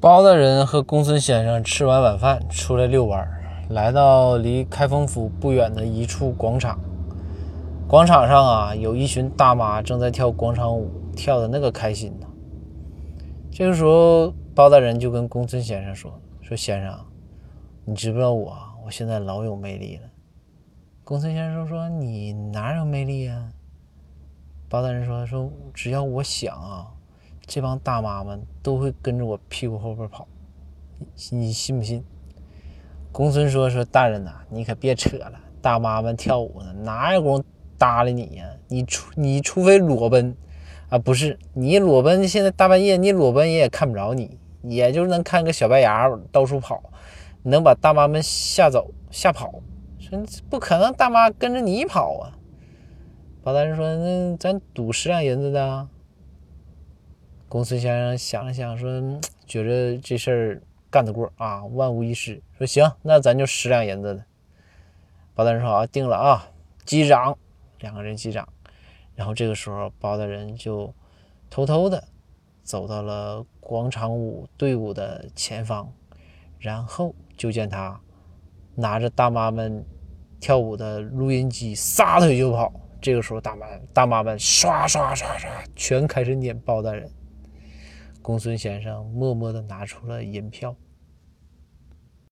包大人和公孙先生吃完晚饭出来遛弯，来到离开封府不远的一处广场。广场上啊，有一群大妈正在跳广场舞，跳的那个开心呢。这个时候，包大人就跟公孙先生说：“说先生，你知不知道我我现在老有魅力了？”公孙先生说：“你哪有魅力呀？”包大人说：“说只要我想啊。”这帮大妈们都会跟着我屁股后边跑，你信不信？公孙说：“说大人呐，你可别扯了，大妈们跳舞呢，哪有功夫搭理你呀？你除你除非裸奔啊，不是你裸奔，现在大半夜你裸奔也看不着你，也就能看个小白牙到处跑，能把大妈们吓走吓跑。说不可能，大妈跟着你跑啊。”包大人说：“那咱赌十两银子的。”公孙先生想了想，说：“觉着这事儿干得过啊，万无一失。”说：“行，那咱就十两银子的。”包大人说：“啊，定了啊，击掌。”两个人击掌。然后这个时候，包大人就偷偷的走到了广场舞队伍的前方，然后就见他拿着大妈们跳舞的录音机，撒腿就跑。这个时候，大妈大妈们刷刷刷刷，全开始撵包大人。公孙先生默默地拿出了银票。